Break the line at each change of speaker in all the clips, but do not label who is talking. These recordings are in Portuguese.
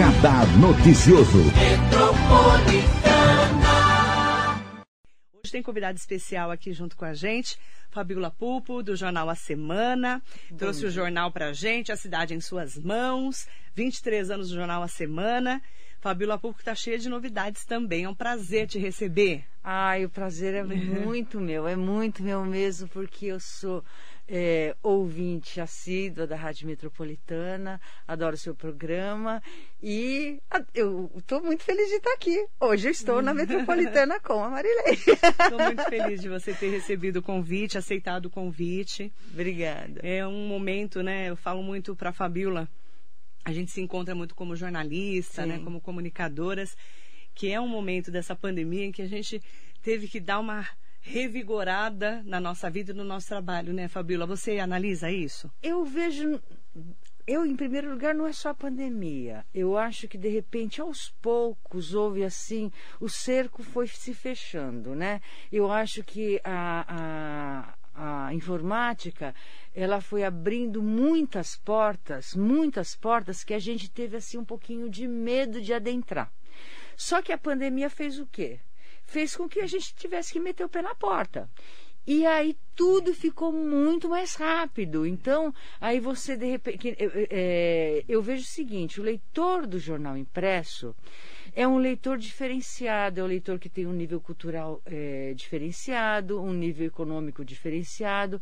Radar Noticioso.
Hoje tem convidado especial aqui junto com a gente, Fabiola Pupo, do jornal A Semana. Bom Trouxe dia. o jornal pra gente, A Cidade em Suas Mãos. 23 anos do jornal A Semana. Fabiola Pupo está cheia de novidades também. É um prazer te receber.
Ai, o prazer é muito meu, é muito meu mesmo, porque eu sou é, ouvinte assídua da Rádio Metropolitana, adoro o seu programa e eu estou muito feliz de estar aqui. Hoje eu estou na Metropolitana com a Marilei.
Estou muito feliz de você ter recebido o convite, aceitado o convite.
Obrigada.
É um momento, né? Eu falo muito para a Fabiola, a gente se encontra muito como jornalista, né? Como comunicadoras, que é um momento dessa pandemia em que a gente teve que dar uma revigorada na nossa vida e no nosso trabalho, né, Fabiola? Você analisa isso?
Eu vejo. Eu, em primeiro lugar, não é só a pandemia. Eu acho que, de repente, aos poucos, houve assim, o cerco foi se fechando, né? Eu acho que a, a, a informática, ela foi abrindo muitas portas, muitas portas que a gente teve, assim, um pouquinho de medo de adentrar. Só que a pandemia fez o quê? Fez com que a gente tivesse que meter o pé na porta. E aí tudo ficou muito mais rápido. Então, aí você de repente. É, eu vejo o seguinte: o leitor do jornal impresso é um leitor diferenciado, é um leitor que tem um nível cultural é, diferenciado, um nível econômico diferenciado.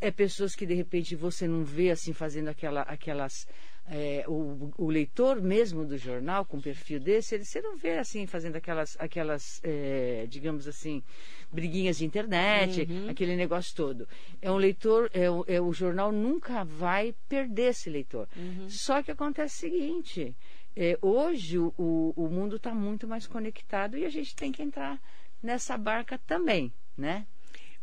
É pessoas que de repente você não vê assim fazendo aquela, aquelas é, o, o, leitor mesmo do jornal, com um perfil desse, ele, você não vê assim, fazendo aquelas, aquelas é, digamos assim, briguinhas de internet, uhum. aquele negócio todo. É um leitor, é, é, o jornal nunca vai perder esse leitor. Uhum. Só que acontece o seguinte, é, hoje o, o mundo está muito mais conectado e a gente tem que entrar nessa barca também, né?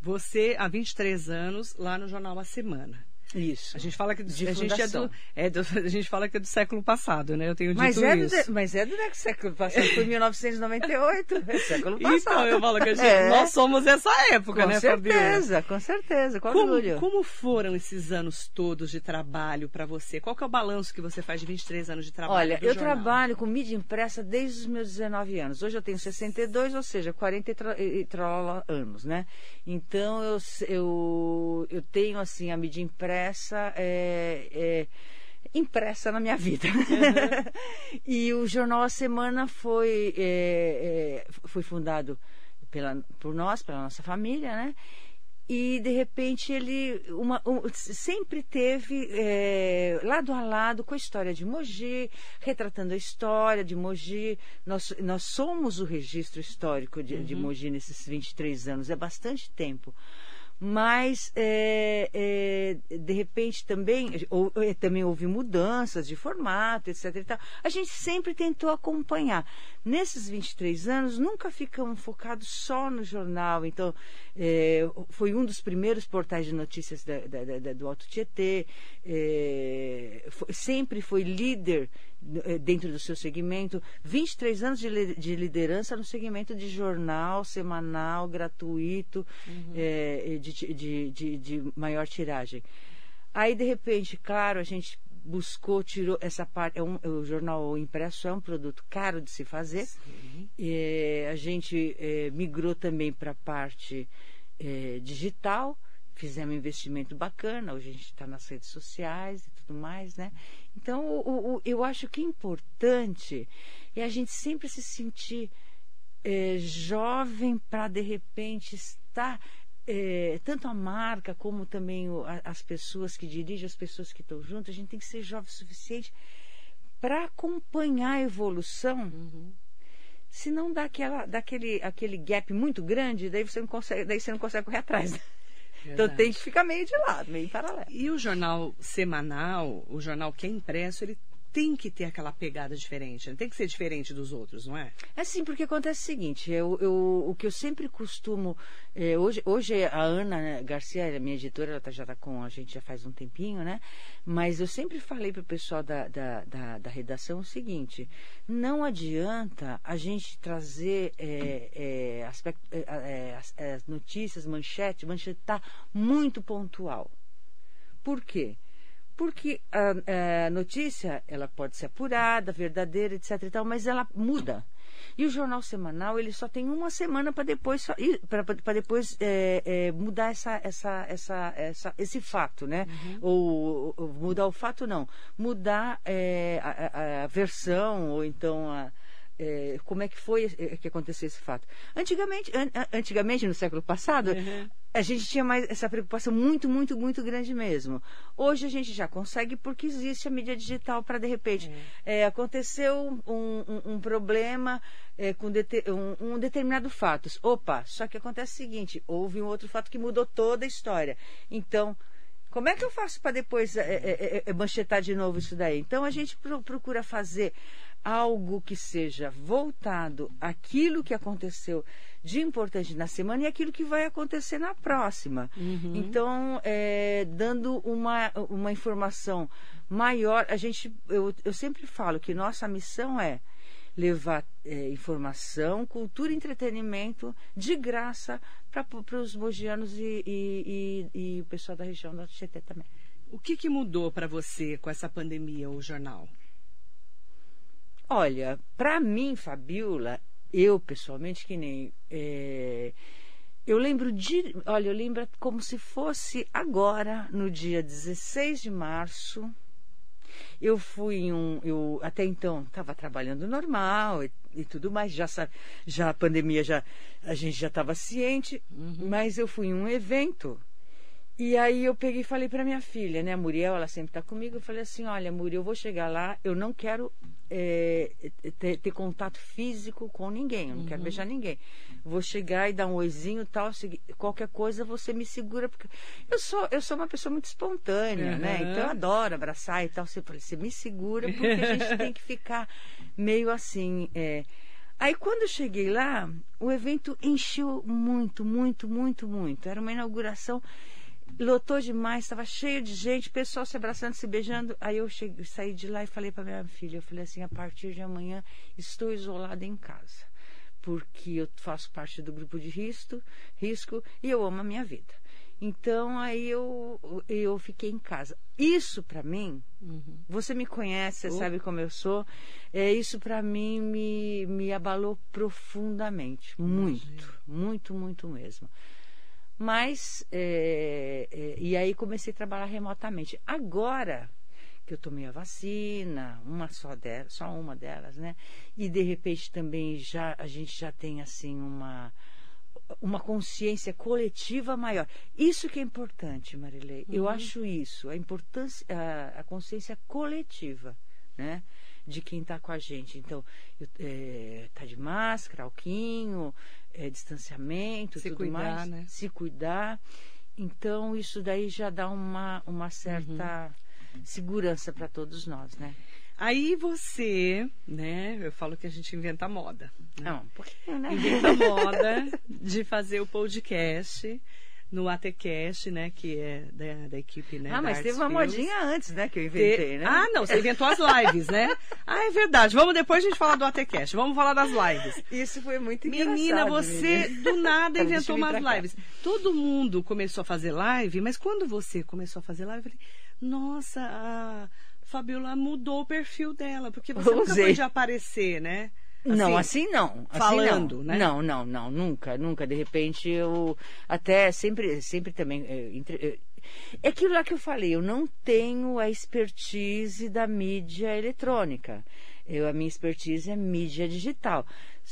Você, há 23 anos, lá no Jornal A Semana.
Isso.
A gente fala que do, a gente é do, é do, a gente fala que é do século passado, né? Eu tenho dito
mas é
isso.
Do, mas é do século passado, foi 1998, é século passado.
Então, eu falo que gente, é. nós somos essa época,
com
né,
certeza, Com certeza, com
como,
orgulho.
Como foram esses anos todos de trabalho para você? Qual que é o balanço que você faz de 23 anos de trabalho
Olha, eu
jornal?
trabalho com mídia impressa desde os meus 19 anos. Hoje eu tenho 62, ou seja, 40 e tra, anos, né? Então, eu, eu, eu tenho, assim, a mídia impressa... É, é, é, impressa na minha vida. Uhum. e o Jornal A Semana foi, é, é, foi fundado pela, por nós, pela nossa família, né? E de repente ele uma, um, sempre teve é, lado a lado com a história de Mogi, retratando a história de Mogi. Nós, nós somos o registro histórico de, uhum. de Mogi nesses 23 anos, é bastante tempo mas é, é, de repente também, ou, é, também houve mudanças de formato, etc. A gente sempre tentou acompanhar. Nesses 23 anos, nunca ficamos focados só no jornal. Então, é, foi um dos primeiros portais de notícias da, da, da, do Alto Tietê, é, foi, sempre foi líder dentro do seu segmento, 23 anos de, de liderança no segmento de jornal semanal, gratuito, uhum. é, de, de, de, de, maior tiragem. Aí, de repente, claro, a gente buscou, tirou essa parte. É um, o jornal impresso é um produto caro de se fazer. É, a gente é, migrou também para a parte é, digital fizemos um investimento bacana, hoje a gente está nas redes sociais e tudo mais, né? Então, o, o, eu acho que é importante é a gente sempre se sentir é, jovem para, de repente, estar. É, tanto a marca como também o, a, as pessoas que dirigem, as pessoas que estão juntas, a gente tem que ser jovem o suficiente para acompanhar a evolução. Uhum. Se não dá, aquela, dá aquele, aquele gap muito grande, daí você não consegue, daí você não consegue correr atrás. Então tem que ficar meio de lado, meio paralelo.
E o jornal semanal, o jornal que é impresso, ele tem que ter aquela pegada diferente, né? tem que ser diferente dos outros, não é?
É sim, porque acontece o seguinte, eu, eu o que eu sempre costumo, é, hoje, hoje a Ana Garcia, a minha editora, ela tá, já está com a gente já faz um tempinho, né? Mas eu sempre falei para o pessoal da, da, da, da, redação o seguinte, não adianta a gente trazer é, é, aspecto, é, é, as, notícias, manchete, manchete tá muito pontual. Por quê? Porque a, a, notícia, ela pode ser apurada, verdadeira, etc e tal, mas ela muda. E o jornal semanal, ele só tem uma semana para depois, para depois é, é, mudar essa, essa, essa, essa, esse fato, né? Uhum. Ou, ou, mudar o fato, não. Mudar é, a, a, versão, ou então a, é, como é que foi é, que aconteceu esse fato. Antigamente, an, antigamente no século passado, uhum. a gente tinha mais essa preocupação muito, muito, muito grande mesmo. Hoje a gente já consegue porque existe a mídia digital para, de repente, uhum. é, aconteceu um, um, um problema é, com um, um, determinado fato. Opa, só que acontece o seguinte, houve um outro fato que mudou toda a história. Então, como é que eu faço para depois é, é, é, manchetar de novo isso daí? Então, a gente procura fazer algo que seja voltado àquilo que aconteceu de importante na semana e aquilo que vai acontecer na próxima. Uhum. Então, é, dando uma, uma informação maior, a gente, eu, eu sempre falo que nossa missão é levar é, informação, cultura e entretenimento de graça para os mogianos e, e, e, e, o pessoal da região do Tietê também.
O que, que mudou para você com essa pandemia, o jornal?
Olha, para mim, Fabiola, eu pessoalmente, que nem. É, eu lembro de. Olha, eu lembro como se fosse agora, no dia 16 de março. Eu fui em um. Eu até então estava trabalhando normal e, e, tudo mais. Já, já a pandemia, já, a gente já estava ciente, uhum. mas eu fui em um evento e aí eu peguei e falei para minha filha, né, a Muriel, ela sempre está comigo, eu falei assim, olha, Muriel, eu vou chegar lá, eu não quero é, ter, ter, contato físico com ninguém, eu não uhum. quero beijar ninguém. Vou chegar e dar um oizinho tal, qualquer coisa você me segura, porque eu sou, eu sou uma pessoa muito espontânea, uhum. né? Então eu adoro abraçar e tal. Você, você me segura, porque a gente tem que ficar meio assim. É... Aí quando eu cheguei lá, o evento encheu muito, muito, muito, muito. Era uma inauguração lotou demais, estava cheio de gente, pessoal se abraçando, se beijando. Aí eu cheguei, saí de lá e falei para minha filha, eu falei assim, a partir de amanhã estou isolada em casa, porque eu faço parte do grupo de risco, risco e eu amo a minha vida. Então aí eu, eu fiquei em casa. Isso para mim, uhum. você me conhece, oh. sabe como eu sou. É, isso para mim me, me abalou profundamente, muito, muito, muito mesmo. Mas, é, é, e aí comecei a trabalhar remotamente. Agora que eu tomei a vacina, uma só delas, só uma delas, né? E de repente também já a gente já tem assim uma uma consciência coletiva maior. Isso que é importante, Marilei. Uhum. Eu acho isso, a importância, a, a consciência coletiva, né? de quem está com a gente. Então, está é, tá de máscara, alquinho, é, distanciamento, se tudo cuidar, mais. Né? Se cuidar. Então, isso daí já dá uma, uma certa uhum. segurança para todos nós, né?
Aí você, né? Eu falo que a gente inventa moda.
Né? Não, porque, né?
Inventa moda de fazer o podcast no ATCast, né? Que é da, da equipe, né?
Ah, mas teve uma Films. modinha antes, né? Que eu inventei, Te... né?
Ah, não, você inventou as lives, né? Ah, é verdade. Vamos depois a gente falar do ATCast. Vamos falar das lives.
Isso foi muito engraçado.
Menina, você menina. do nada inventou umas lives. Todo mundo começou a fazer live, mas quando você começou a fazer live, eu falei, nossa, a Fabiola mudou o perfil dela, porque você Usei. nunca foi de aparecer, né?
Assim, não, assim não. Assim
falando,
não.
né?
Não, não, não, nunca, nunca. De repente eu até sempre, sempre também. É, entre, é aquilo lá que eu falei, eu não tenho a expertise da mídia eletrônica. Eu, a minha expertise é mídia digital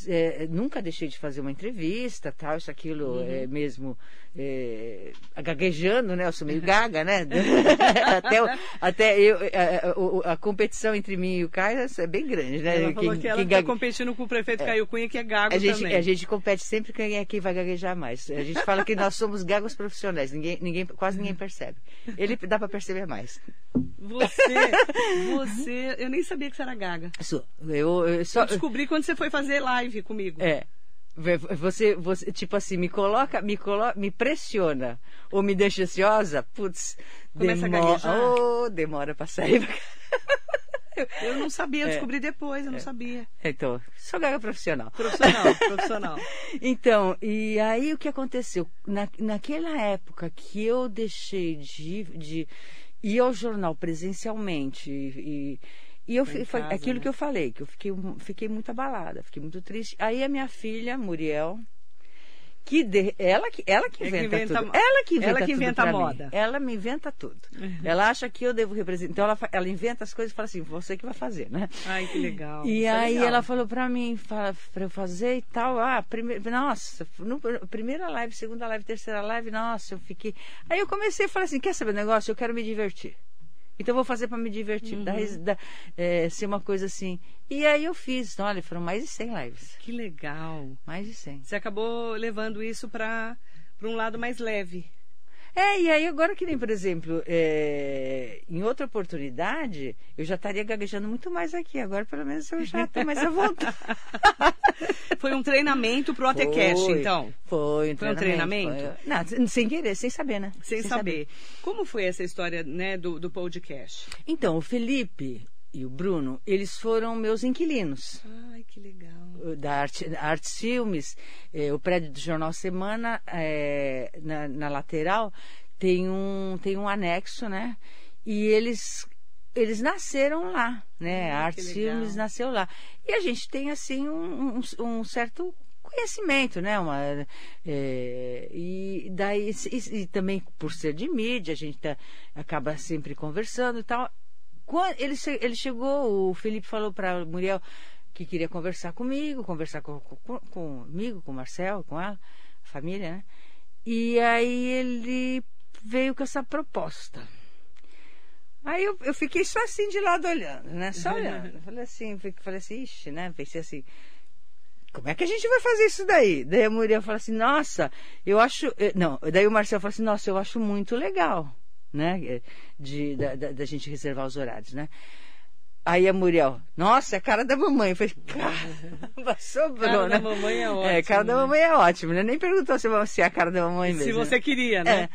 é, nunca deixei de fazer uma entrevista, tal, isso, aquilo, uhum. é, mesmo é, gaguejando, né? Eu sou meio gaga, né? até até eu, a, a, a, competição entre mim e o Caio é bem grande, né?
Ela quem, que ela está gague... competindo com o prefeito é. Caio Cunha, que é gago
a gente,
também.
A gente compete sempre quem é quem vai gaguejar mais. A gente fala que nós somos gagos profissionais, ninguém, ninguém, quase ninguém percebe. Ele dá para perceber mais.
Você, você, eu nem sabia que você era gaga.
Sou. Eu, eu, só...
eu descobri quando você foi fazer live comigo.
É. Você, você, tipo assim, me coloca, me coloca, me pressiona ou me deixa ansiosa, putz, demora, oh, demora pra sair.
Eu não sabia, eu descobri é, depois, eu não é. sabia.
Então, sou gaga profissional.
Profissional, profissional.
então, e aí o que aconteceu? Na, naquela época que eu deixei de, de ir ao jornal presencialmente e, e eu foi casa, aquilo né? que eu falei, que eu fiquei, fiquei muito abalada, fiquei muito triste. Aí a minha filha, Muriel, que de, ela que ela que inventa, é que inventa tudo. Ela que inventa, ela que inventa a moda. Mim. Ela me inventa tudo. Uhum. Ela acha que eu devo representar. Então ela, ela inventa as coisas e fala assim, você que vai fazer, né?
Ai, que legal.
E Isso é aí é ela falou para mim, para eu fazer e tal. Ah, primeiro, nossa, no, primeira live, segunda live, terceira live, nossa, eu fiquei. Aí eu comecei a falar assim, quer saber o negócio? Eu quero me divertir. Então eu vou fazer para me divertir, uhum. dar, é, ser uma coisa assim. E aí eu fiz, então, olha, foram mais de 100 lives.
Que legal.
Mais de 100.
Você acabou levando isso para um lado mais leve.
É, e aí agora que nem, por exemplo, é, em outra oportunidade, eu já estaria gaguejando muito mais aqui. Agora, pelo menos, eu já estou mais à vontade.
foi um treinamento para o ATCast, então?
Foi um
foi um treinamento?
Foi, não, sem querer, sem saber, né?
Sem, sem saber. saber. Como foi essa história né, do, do podcast?
Então, o Felipe, e o Bruno, eles foram meus inquilinos.
Ai, que legal.
Da Arte, Artes Filmes, é, o prédio do Jornal Semana, é, na, na, lateral, tem um, tem um anexo, né? E eles, eles nasceram lá, né? Ah, Artes Filmes nasceu lá. E a gente tem, assim, um, um, um certo conhecimento, né? Uma, é, e daí e, e, também por ser de mídia, a gente tá, acaba sempre conversando e tal. Quando ele, ele chegou, o Felipe falou para Muriel que queria conversar comigo, conversar com, com, comigo, com o Marcel, com ela, a família, né? E aí ele veio com essa proposta. Aí eu, eu fiquei só assim de lado olhando, né? Só olhando. Falei assim, falei assim, ixi, né? Pensei assim, como é que a gente vai fazer isso daí? Daí a Muriel falou assim, nossa, eu acho. Eh, não, daí o Marcel falou assim, nossa, eu acho muito legal né? De, da, da, da gente reservar os horários, né? Aí a Muriel, nossa, é a cara da mamãe. Eu falei, caramba, sobrou,
cara
né?
da mamãe é ótimo.
É, cara da né? mamãe é ótimo, né? Nem perguntou se, se é a cara da mamãe mesmo.
Se você queria, né? É.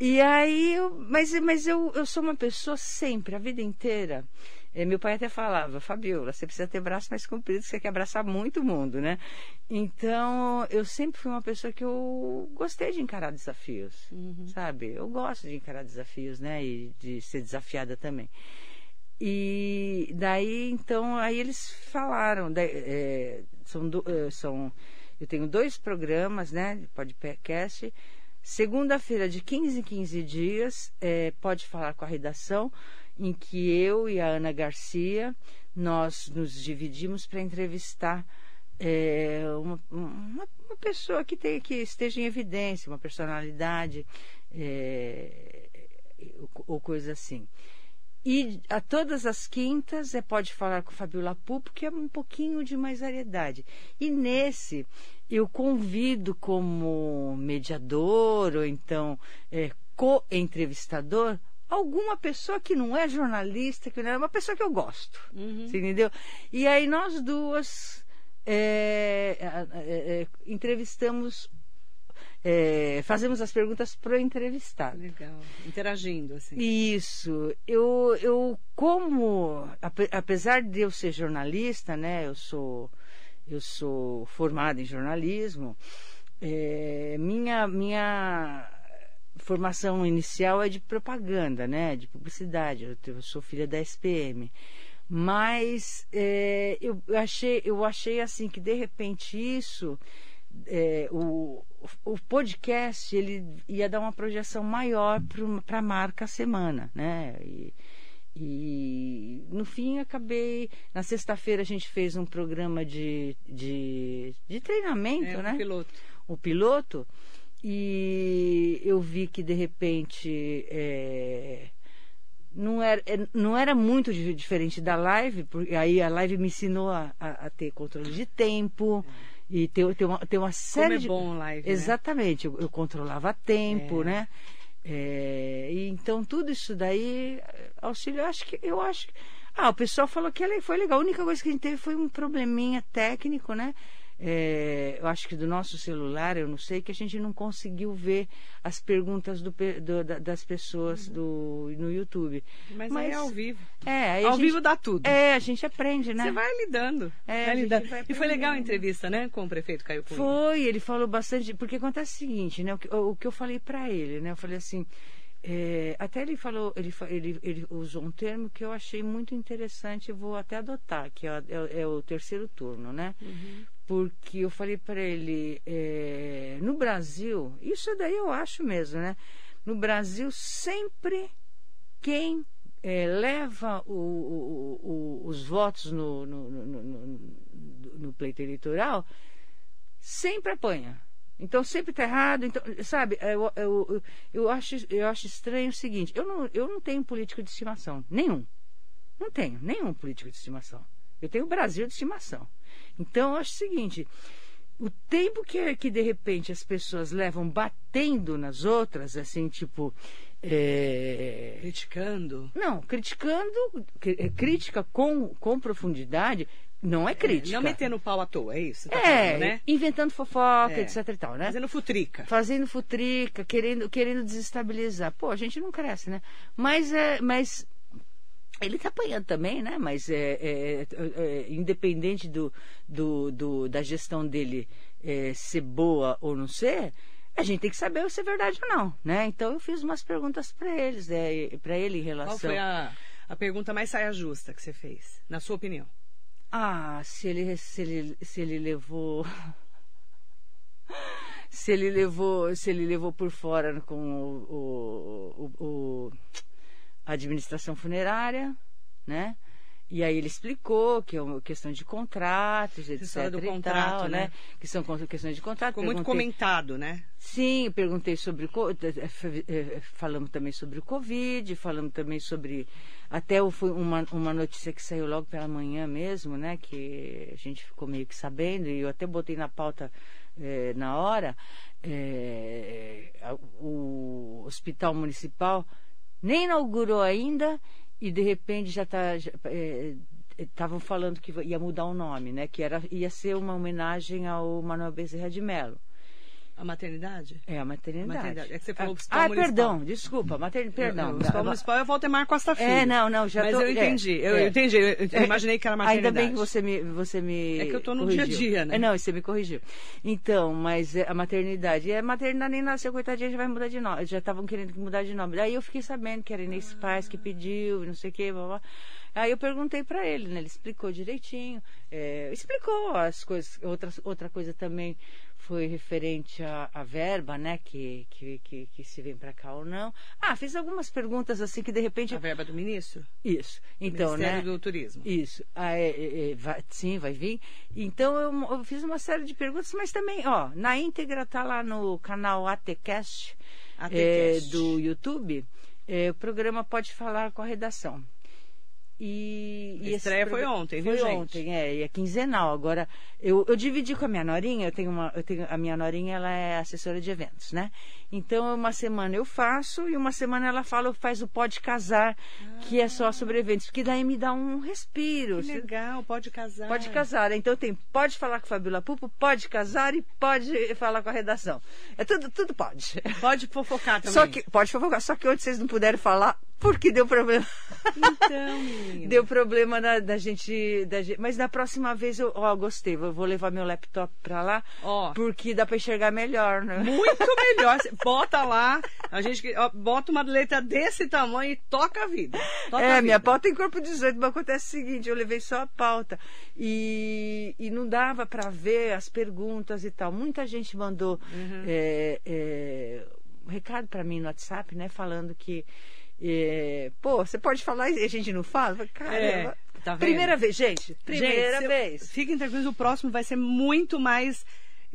E aí, mas, mas eu, eu sou uma pessoa sempre, a vida inteira. É, meu pai até falava, Fabiola, você precisa ter braço mais comprido, você quer abraçar muito o mundo, né? Então, eu sempre fui uma pessoa que eu gostei de encarar desafios, uhum. sabe? Eu gosto de encarar desafios, né? E de ser desafiada também. E daí, então, aí eles falaram, é, são, é, são, eu tenho dois programas, né, de podcast, segunda-feira de 15 em 15 dias, é, pode falar com a redação, em que eu e a Ana Garcia nós nos dividimos para entrevistar é, uma, uma, uma, pessoa que, tem, que esteja em evidência, uma personalidade é, ou, coisa assim. E a todas as quintas é pode falar com o Fabiola Pupo, que é um pouquinho de mais variedade. E nesse eu convido como mediador ou então é, co-entrevistador alguma pessoa que não é jornalista, que não é uma pessoa que eu gosto. Uhum. entendeu? E aí nós duas é, é, é, entrevistamos. É, fazemos as perguntas para o entrevistado.
Legal, interagindo assim.
Isso. Eu, eu como, apesar de eu ser jornalista, né, eu sou, eu sou formada em jornalismo, é, minha, minha formação inicial é de propaganda, né? De publicidade. Eu, eu sou filha da SPM. Mas é, eu achei, eu achei assim que de repente isso, é, o, o podcast ele ia dar uma projeção maior para a marca semana, né? E, e no fim acabei. Na sexta-feira a gente fez um programa de, de, de treinamento, é, né?
O piloto.
O piloto. E eu vi que de repente é, não, era, é, não era muito diferente da live, porque aí a live me ensinou a, a, a ter controle de tempo. E ter, ter, uma, uma série
Como é bom live,
né? Exatamente, eu, eu, controlava tempo, é. né? É, então tudo isso daí, auxílio, eu acho que eu acho. Ah, o pessoal falou que foi legal. A única coisa que a gente teve foi um probleminha técnico, né? É, eu acho que do nosso celular, eu não sei, que a gente não conseguiu ver as perguntas do, do, das pessoas uhum. do, no YouTube.
Mas, Mas é ao vivo.
É,
ao
gente,
vivo dá tudo.
É, a gente aprende, né?
Você vai lidando. É, vai lidando. E foi legal a entrevista, né, com o prefeito Caio
Cunha? Foi, ele falou bastante, porque acontece o seguinte, né, o que, o, o que eu falei para ele, né, eu falei assim, É, até ele falou, ele, ele, ele, usou um termo que eu achei muito interessante, vou até adotar, que é, é, é o terceiro turno, né? Uhum. Porque eu falei para ele, é, no Brasil, isso daí eu acho mesmo, né? No Brasil, sempre quem é, leva o, o, o, os votos no, no, no, no, pleito eleitoral sempre apanha. Então sempre está errado. Então, sabe, eu, eu, eu, acho, eu acho estranho o seguinte: eu não, eu não tenho político de estimação. Nenhum. Não tenho nenhum político de estimação. Eu tenho o Brasil de estimação. Então eu acho o seguinte: o tempo que, que de repente as pessoas levam batendo nas outras, assim, tipo.
É... Criticando?
Não, criticando, é, crítica com, com profundidade, não é crítica.
É, não metendo pau à toa, é isso? Tá
é, falando, né? inventando fofoca, é. etc e tal, né?
Fazendo futrica.
Fazendo futrica, querendo, querendo desestabilizar. Pô, a gente não cresce, né? Mas, é, mas ele está apanhando também, né? Mas é, é, é, independente do, do, do, da gestão dele é, ser boa ou não ser, a gente tem que saber se é verdade ou não, né? Então eu fiz umas perguntas para eles, né? para ele em relação. Qual
foi a, a pergunta mais saia justa que você fez, na sua opinião?
Ah, se ele, se ele, se ele levou. se ele levou, se ele levou por fora com o, o, o, o a administração funerária, né? E aí ele explicou que é uma questão de contratos, etc.
do contrato, tal, né?
né? Que são questões de contrato.
Ficou muito comentado, né?
Sim, perguntei sobre o eh, eh, falamos também sobre o Covid, falamos também sobre até foi uma, uma notícia que saiu logo pela manhã mesmo, né? Que a gente ficou meio que sabendo, e eu até botei na pauta eh, na hora. o Hospital Municipal nem inaugurou ainda e de repente já está. Estavam é, falando que ia mudar o nome, né? Que era, ia ser uma homenagem ao Manuel Bezerra de Mello.
A maternidade?
É, a maternidade. A maternidade.
É que você falou
ah, ah perdão, desculpa, maternidade, perdão.
O hospital municipal é o Valdemar Costa Filho.
É, não, não, já
Mas
tô,
eu entendi, é, eu, é. entendi, eu, eu imaginei que era maternidade.
Ainda bem que você me, você me
É que eu tô no corrigiu. dia a dia, né?
É, não, você me corrigiu. Então, mas a maternidade, a maternidade nem nasceu, coitadinha, já vai mudar de nome, já estavam querendo mudar de nome. Daí eu fiquei sabendo que era Inês ah. Paz que pediu, não sei o que, blá, blá. Aí eu perguntei para ele, né? Ele explicou direitinho, é, explicou as coisas. Outra, outra coisa também foi referente à, à verba, né? Que, que, que, que se vem para cá ou não. Ah, fiz algumas perguntas assim que de repente.
A verba do ministro?
Isso. Então,
Ministério
né?
do Turismo.
Isso. Ah, é, é, é, vai, sim, vai vir. Então eu, eu, fiz uma série de perguntas, mas também, ó, na íntegra tá lá no canal ATCast, ATCast. É, do YouTube. É, o programa pode falar com a redação.
E, a estreia foi ontem,
viu,
foi
gente? ontem, é, e é quinzenal. Agora, eu, eu dividi com a minha norinha, eu tenho uma, eu tenho, a minha norinha, ela é assessora de eventos, né? Então, uma semana eu faço e uma semana ela fala, faz o Pode Casar, ah. que é só sobre eventos, porque daí me dá um respiro.
Que legal, Pode Casar.
Pode Casar. Então, tem Pode Falar com a Fabiola Pupo, Pode Casar e Pode Falar com a redação. É tudo, tudo pode.
Pode fofocar também.
Só que, pode fofocar, só que hoje vocês não puderam falar, porque deu problema.
Então, menina.
Deu problema da, da, gente, da gente. Mas da próxima vez eu ó, gostei. Eu vou levar meu laptop pra lá. Ó. Porque dá pra enxergar melhor, né?
Muito melhor. bota lá, a gente ó, bota uma letra desse tamanho e toca a vida. Toca
é,
a vida.
minha pauta tem corpo 18, mas acontece o seguinte, eu levei só a pauta. E, e não dava para ver as perguntas e tal. Muita gente mandou uhum. é, é, um recado para mim no WhatsApp, né? Falando que é, pô, você pode falar e a gente não fala? Caramba. É, tá primeira vez, gente. Primeira gente, vez.
Fiquem tranquilos, o próximo vai ser muito mais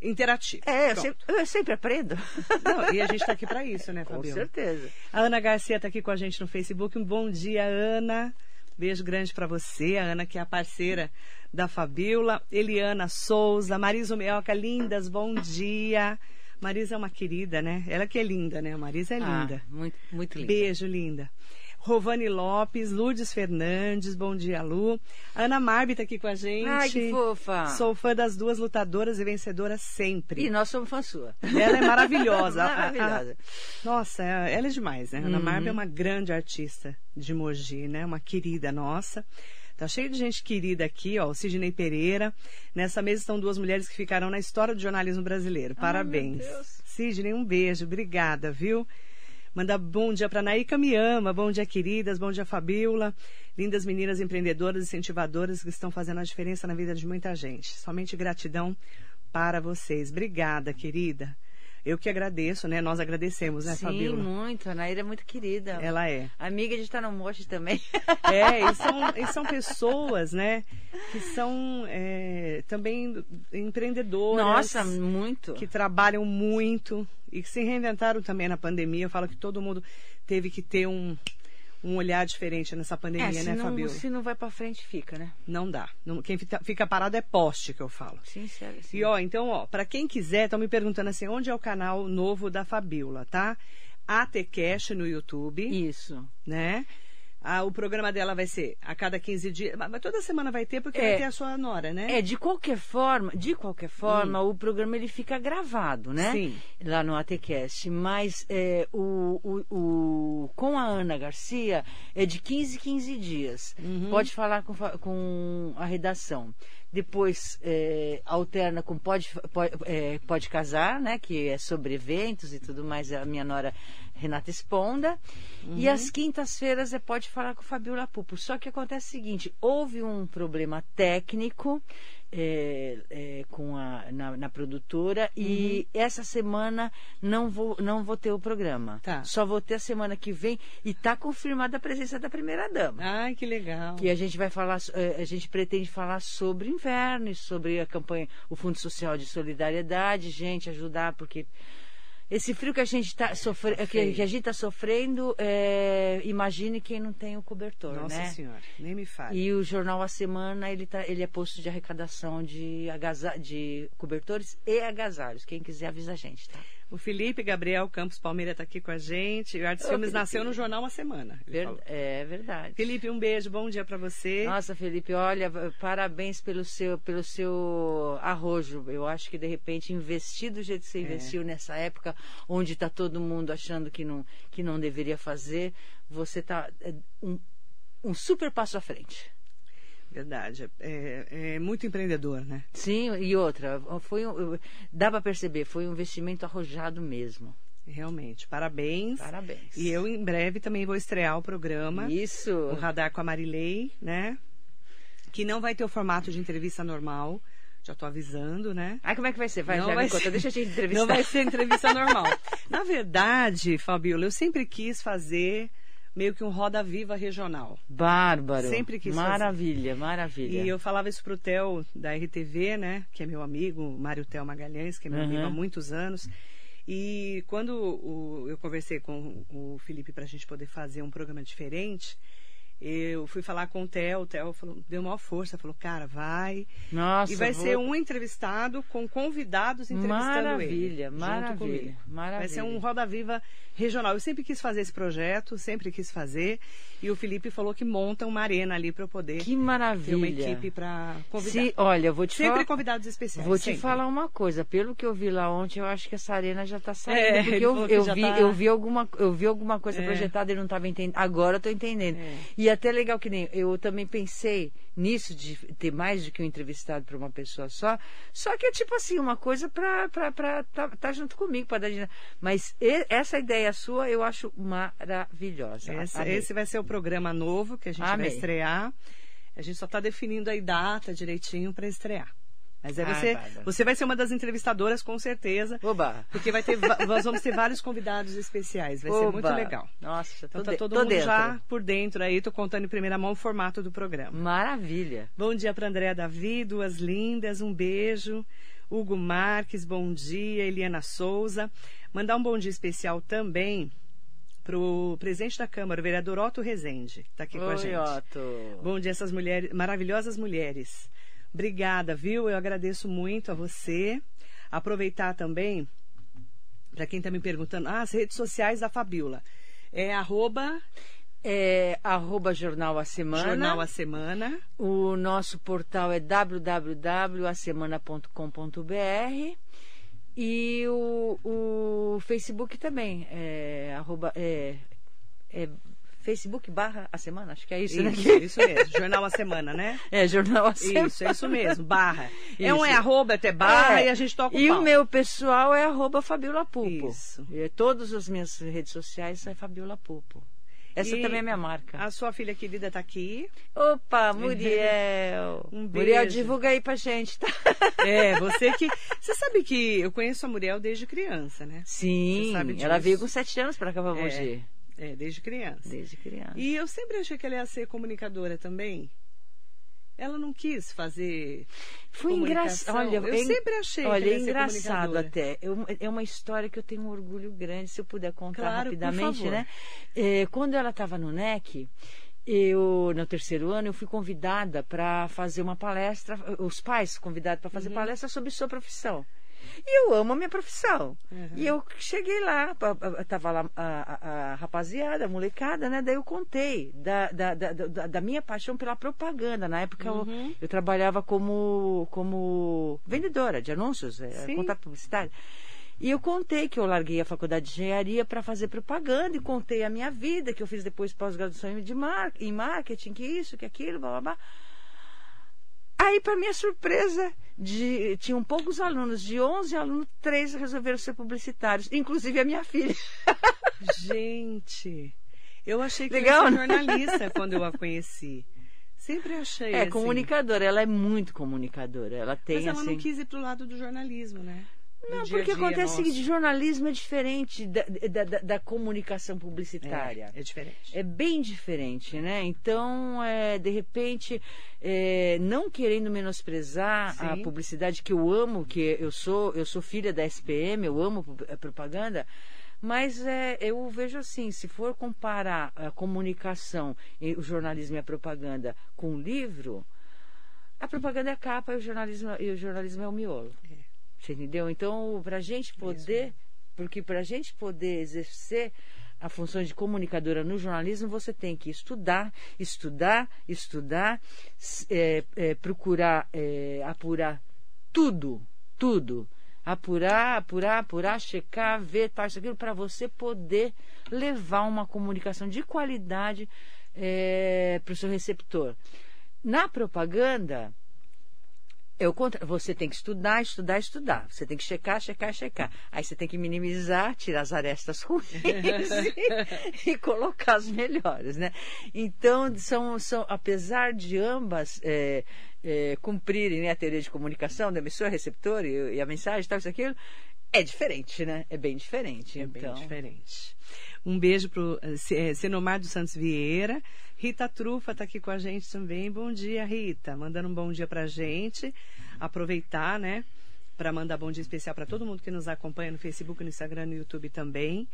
interativo.
É, eu sempre, eu sempre, aprendo.
Não, e a gente está aqui para isso, né, Fabiola?
Com certeza.
A Ana Garcia está aqui com a gente no Facebook. Um bom dia, Ana. Beijo grande para você, a Ana, que é a parceira da Fabiola. Eliana Souza, Marisa Meoca, lindas, bom dia. Marisa é uma querida, né? Ela que é linda, né? A Marisa é ah, linda.
Ah, muito, muito linda.
Beijo, linda. Rovani Lopes, Lourdes Fernandes, bom dia, Lu. Ana Marbi está aqui com a gente.
Ai, que fofa.
Sou fã das duas lutadoras e vencedoras sempre.
E nós somos fã sua.
Ela é maravilhosa.
maravilhosa.
A, a, nossa, ela é demais, né? Uhum. Ana Marbi é uma grande artista de Mogi, né? Uma querida nossa. Tá cheio de gente querida aqui, ó. O Sidney Pereira. Nessa mesa estão duas mulheres que ficaram na história do jornalismo brasileiro. Parabéns. Ai,
Sidney,
um beijo. Obrigada, viu? Manda bom dia para Naíca Me Ama, bom dia, queridas, bom dia, Fabiola. Lindas meninas empreendedoras, incentivadoras que estão fazendo a diferença na vida de muita gente. Somente gratidão para vocês. Obrigada, querida. Eu que agradeço, né? Nós agradecemos, né,
Sim,
Fabiola?
muito. A Naira é muito querida.
Ela é.
Amiga de estar no Moche também.
É, e são, e são pessoas, né, que são é, também empreendedoras.
Nossa, muito.
Que trabalham muito e que se reinventaram também na pandemia. Eu falo que todo mundo teve que ter um, um olhar diferente nessa pandemia,
é,
né,
não,
Fabiola?
Se não vai para frente, fica, né?
Não dá. Não, quem fica, parado é poste, que eu falo.
Sim, sério. Sim.
E ó, então, ó, para quem quiser, estão me perguntando assim, onde é o canal novo da Fabiola, tá? ATCast no YouTube,
Isso.
né? Ah, o programa dela vai ser a cada 15 dias. Mas toda semana vai ter, porque
É.
vai ter a sua nora, né?
É, de qualquer forma, de qualquer forma, o programa ele fica gravado, né?
Sim.
Lá no ATCast. Mas é, o, o, o- com a Ana Garcia é de 15 15 dias. Pode falar com, com a redação. Depois é, alterna com pode, pode, é, pode Casar, né? Que é sobre eventos e tudo mais. A minha nora Renata Esponda. E às quintas-feiras é Pode Falar com Fabiola Pupo. Só que acontece o seguinte: houve um problema técnico é, é, com a, na, na produtora e essa semana não vou, não vou ter o programa.
Tá.
Só vou ter a semana que vem e está confirmada a presença da primeira-dama.
Ai, que legal.
Que a gente vai falar, eh, a gente pretende falar sobre inverno e sobre a campanha, o Fundo Social de Solidariedade, gente, ajudar, porque esse frio que a gente está gente está sofrendo, eh, imagine quem não tem o cobertor,
Nossa
né?
Senhora, nem me fale.
E o jornal A Semana, ele, tá, ele é posto de arrecadação de, de cobertores e agasalhos. Quem quiser avisa a gente, tá?
O Felipe Gabriel Campos Palmeira está aqui com a gente. O Artes
Ô,
Filmes
Felipe.
nasceu no jornal uma semana.
Ver-
falou.
é verdade.
Felipe, um beijo, bom dia para você.
Nossa, Felipe, olha, parabéns pelo seu, pelo seu arrojo. Eu acho que de repente investir do jeito que
É.
você investiu nessa época, onde está todo mundo achando que não, que não deveria fazer, você está um, um super passo à frente.
Verdade. É, é muito empreendedor, né?
Sim, e outra, foi um, dá para perceber, foi um investimento arrojado mesmo.
Realmente. Parabéns.
Parabéns.
E eu em breve também vou estrear o programa.
Isso.
O Radar com a Marilei, né? Que não vai ter o formato de entrevista normal. Já tô avisando, né?
Ah, como é que vai ser? Vai,
Não
já
vai ser-
deixa eu te entrevistar.
Não vai ser entrevista normal. Na verdade, Fabiola, eu sempre quis fazer meio que um Roda Viva regional.
Bárbaro.
Sempre quis fazer.
Maravilha, maravilha.
E eu falava isso pro Theo da RTV, né? Que é meu amigo, Mário Theo Magalhães, que é meu
Uhum.
amigo há muitos anos. E quando o- eu conversei com o Felipe para a gente poder fazer um programa diferente, eu fui falar com o Theo, o Theo falou, deu maior força, falou, cara, vai.
Nossa,
e vai
vou-
ser um entrevistado com convidados entrevistando
Maravilha,
ele.
maravilha, maravilha.
Vai ser um Roda Viva regional. Eu sempre quis fazer esse projeto, sempre quis fazer. E o Felipe falou que monta uma arena ali para eu poder
Que
ter
maravilha.
uma equipe para convidar.
Se, olha, vou te
Sempre
falar,
convidados especiais.
vou te
sempre.
falar uma coisa. Pelo que eu vi lá ontem, eu acho que essa arena já está saindo.
É,
porque eu, eu vi,
tá-
eu vi alguma, eu vi alguma coisa
É.
projetada e não estava entendendo. Agora eu estou entendendo.
É.
E até legal que nem eu também pensei nisso de ter mais do que um entrevistado para uma pessoa só. Só que é tipo assim, uma coisa para estar tá, junto comigo, para dar. Mas essa ideia sua eu acho maravilhosa.
Esse,
Amei.
esse vai ser o programa novo que a gente
Amei.
vai estrear. A gente só está definindo aí data direitinho para estrear. Mas aí
Ai,
você, você vai ser uma das entrevistadoras, com certeza.
Oba!
Porque vai ter, nós vamos ter vários convidados especiais. Vai ser muito
Oba.
legal.
Nossa,
Então tá
de-
todo mundo
dentro.
já por dentro aí. Tô contando em primeira mão o formato do programa.
Maravilha.
Bom dia para Andréa Davi, duas lindas, um beijo. Hugo Marques, bom dia. Eliana Souza. Mandar um bom dia especial também para o presidente da Câmara, o vereador Otto Rezende, que está aqui com a
Oi,
gente.
Otto.
Bom dia, essas mulheres, maravilhosas mulheres. Obrigada, viu? Eu agradeço muito a você. Aproveitar também, para quem está me perguntando, ah, as redes sociais da Fabiola. É arroba
É arroba Jornal A Semana.
Jornal a Semana.
O nosso portal é www.asemana.com.br e o, o Facebook também é arroba é, é Facebook barra a semana, acho que é isso,
isso
né?
Isso mesmo, Jornal a Semana, né?
É, Jornal a Semana.
Isso, é isso mesmo, barra. Isso. É um é arroba até barra é. e a gente toca o
E
pau.
o meu pessoal é arroba Fabiola Pupo.
Isso.
E todas as minhas redes sociais é Fabiola Pupo. Essa e também é minha marca.
A sua filha querida está aqui.
Opa, Muriel. um beijo. Muriel, divulga aí pra gente, tá?
É, você que. Você sabe que eu conheço a Muriel desde criança, né?
Sim. Ela veio com sete anos para cá pra Mogi.
É, é, desde criança.
Desde criança.
E eu sempre achei que ela ia ser comunicadora também. Ela não quis fazer. Foi engraçado. Olha, eu é, sempre achei
olha,
que
é engraçado até. Eu, é uma história que eu tenho um orgulho grande, se eu puder contar
claro,
rapidamente, né? É, quando ela estava no NEC, eu no terceiro ano eu fui convidada para fazer uma palestra, os pais convidados para fazer uhum. palestra sobre sua profissão. E eu amo a minha profissão. Uhum. E eu cheguei lá, estava lá a, a, a, rapaziada, a molecada, né? Daí eu contei da, da, da, da minha paixão pela propaganda. Na época uhum. eu, eu, trabalhava como, como vendedora de anúncios, é, contato publicitário. E eu contei que eu larguei a faculdade de engenharia para fazer propaganda e contei a minha vida, que eu fiz depois pós-graduação de mar em marketing, que isso, que aquilo, blá blá blá. Aí, para minha surpresa, de, tinham poucos alunos, de 11 alunos, três resolveram ser publicitários, inclusive a minha filha.
Gente, eu achei que Legal, era jornalista quando eu a conheci. Sempre achei.
É,
assim.
comunicadora, ela é muito comunicadora. Ela tem
Mas ela
assim...
não quis ir para o lado do jornalismo, né?
Não, porque acontece o seguinte, jornalismo é diferente da, da, da, da comunicação publicitária.
É, é, diferente.
É bem diferente, né? Então, é, de repente, é, não querendo menosprezar Sim. a publicidade que eu amo, que eu sou, eu sou filha da SPM, eu amo a propaganda, mas é, eu vejo assim, se for comparar a comunicação, o jornalismo e a propaganda com o livro, a propaganda é a capa e o jornalismo, e o jornalismo é o miolo. É. Você entendeu? Então, para a gente poder, Isso. porque para a gente poder exercer a função de comunicadora no jornalismo, você tem que estudar, estudar, estudar, é, é, procurar é, apurar tudo, tudo. Apurar, apurar, apurar, checar, ver, tal, isso, aquilo, para você poder levar uma comunicação de qualidade é, para o seu receptor. Na propaganda, eu, você tem que estudar, estudar, estudar. Você tem que checar, checar, checar. Aí você tem que minimizar, tirar as arestas ruins e, e, colocar as melhores, né? Então, são, são apesar de ambas é, é, cumprirem né, a teoria de comunicação do emissor, receptor e, e a mensagem, tal, isso, aquilo, é diferente, né? É bem diferente.
É
então...
bem diferente. Um beijo para o eh, Senomar dos Santos Vieira. Rita Trufa está aqui com a gente também. Bom dia, Rita. Mandando um bom dia para a gente. Aproveitar, né? Para mandar bom dia especial para todo mundo que nos acompanha no Facebook, no Instagram, no YouTube também.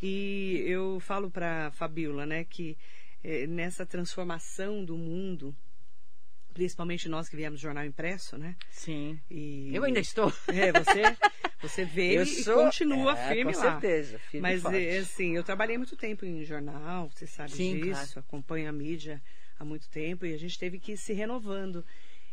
E eu falo para Fabiola, né, que eh, nessa transformação do mundo, principalmente nós que viemos do jornal impresso, né?
Sim.
E...
Eu ainda estou.
É, você, você veio eu e continua é, firme
com
lá.
Com certeza, firme
Mas, é, assim, eu trabalhei muito tempo em jornal, você sabe
Sim,
disso,
claro.
acompanho a mídia há muito tempo e a gente teve que ir se renovando.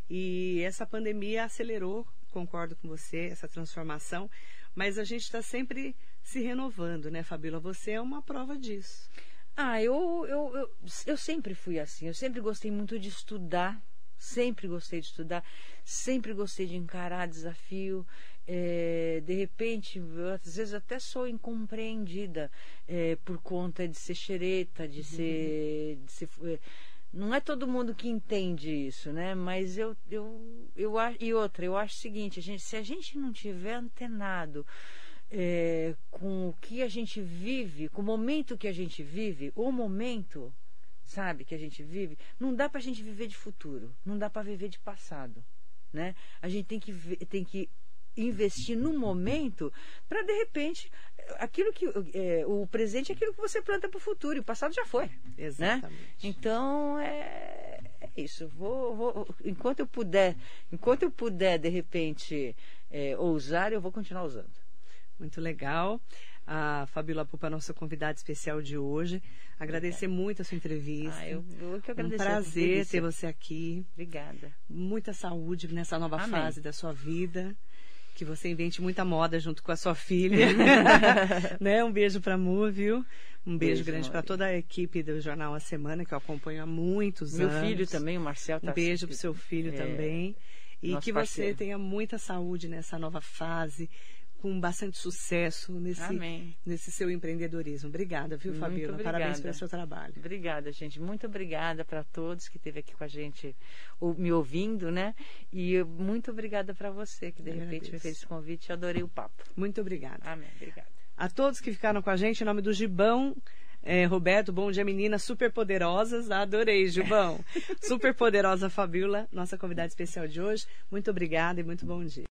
E essa pandemia acelerou, concordo com você, essa transformação, mas a gente está sempre se renovando, né, Fabíola? Você é uma prova disso.
Ah, eu, eu, eu, eu sempre fui assim, eu sempre gostei muito de estudar Sempre gostei de estudar, sempre gostei de encarar desafio. É, de repente, eu, às vezes até sou incompreendida é, por conta de ser xereta, de uhum. ser. De ser é, não é todo mundo que entende isso, né? Mas eu, eu, eu e outra, eu acho o seguinte, a gente, se a gente não tiver antenado é, com o que a gente vive, com o momento que a gente vive, o momento sabe, que a gente vive, não dá para a gente viver de futuro, não dá para viver de passado, né? A gente tem que tem que investir no momento para de repente aquilo que é, o presente é aquilo que você planta para o futuro e o passado já foi,
exatamente.
Né? Então é, é isso. Vou, vou, enquanto eu puder, enquanto eu puder de repente é, ousar, eu vou continuar usando.
Muito legal a Fabíola Pupa, nossa convidada especial de hoje. Agradecer Obrigada. muito a sua entrevista.
Ah, eu, eu que agradeço.
Um prazer ter você aqui.
Obrigada.
Muita saúde nessa nova
Amém.
fase da sua vida. Que você invente muita moda junto com a sua filha. né? Um beijo para a Mu, viu? Um beijo, beijo grande para toda a equipe do Jornal A Semana, que eu acompanho há muitos
Meu
anos.
Meu filho também, o Marcel. Tá
um beijo para o seu filho é, também. E que parceiro. você tenha muita saúde nessa nova fase, com bastante sucesso nesse, nesse seu empreendedorismo. Obrigada, viu, Fabiola? Parabéns pelo seu trabalho.
Obrigada, gente. Muito obrigada para todos que esteve aqui com a gente me ouvindo, né? E muito obrigada para você que de Eu repente agradeço. me fez esse convite. Eu adorei o papo.
Muito obrigada.
Amém. Obrigada.
A todos que ficaram com a gente, em nome do Gibão. É, Roberto, bom dia, meninas super poderosas. Adorei, Gibão. super poderosa Fabiola, nossa convidada especial de hoje. Muito obrigada e muito bom dia.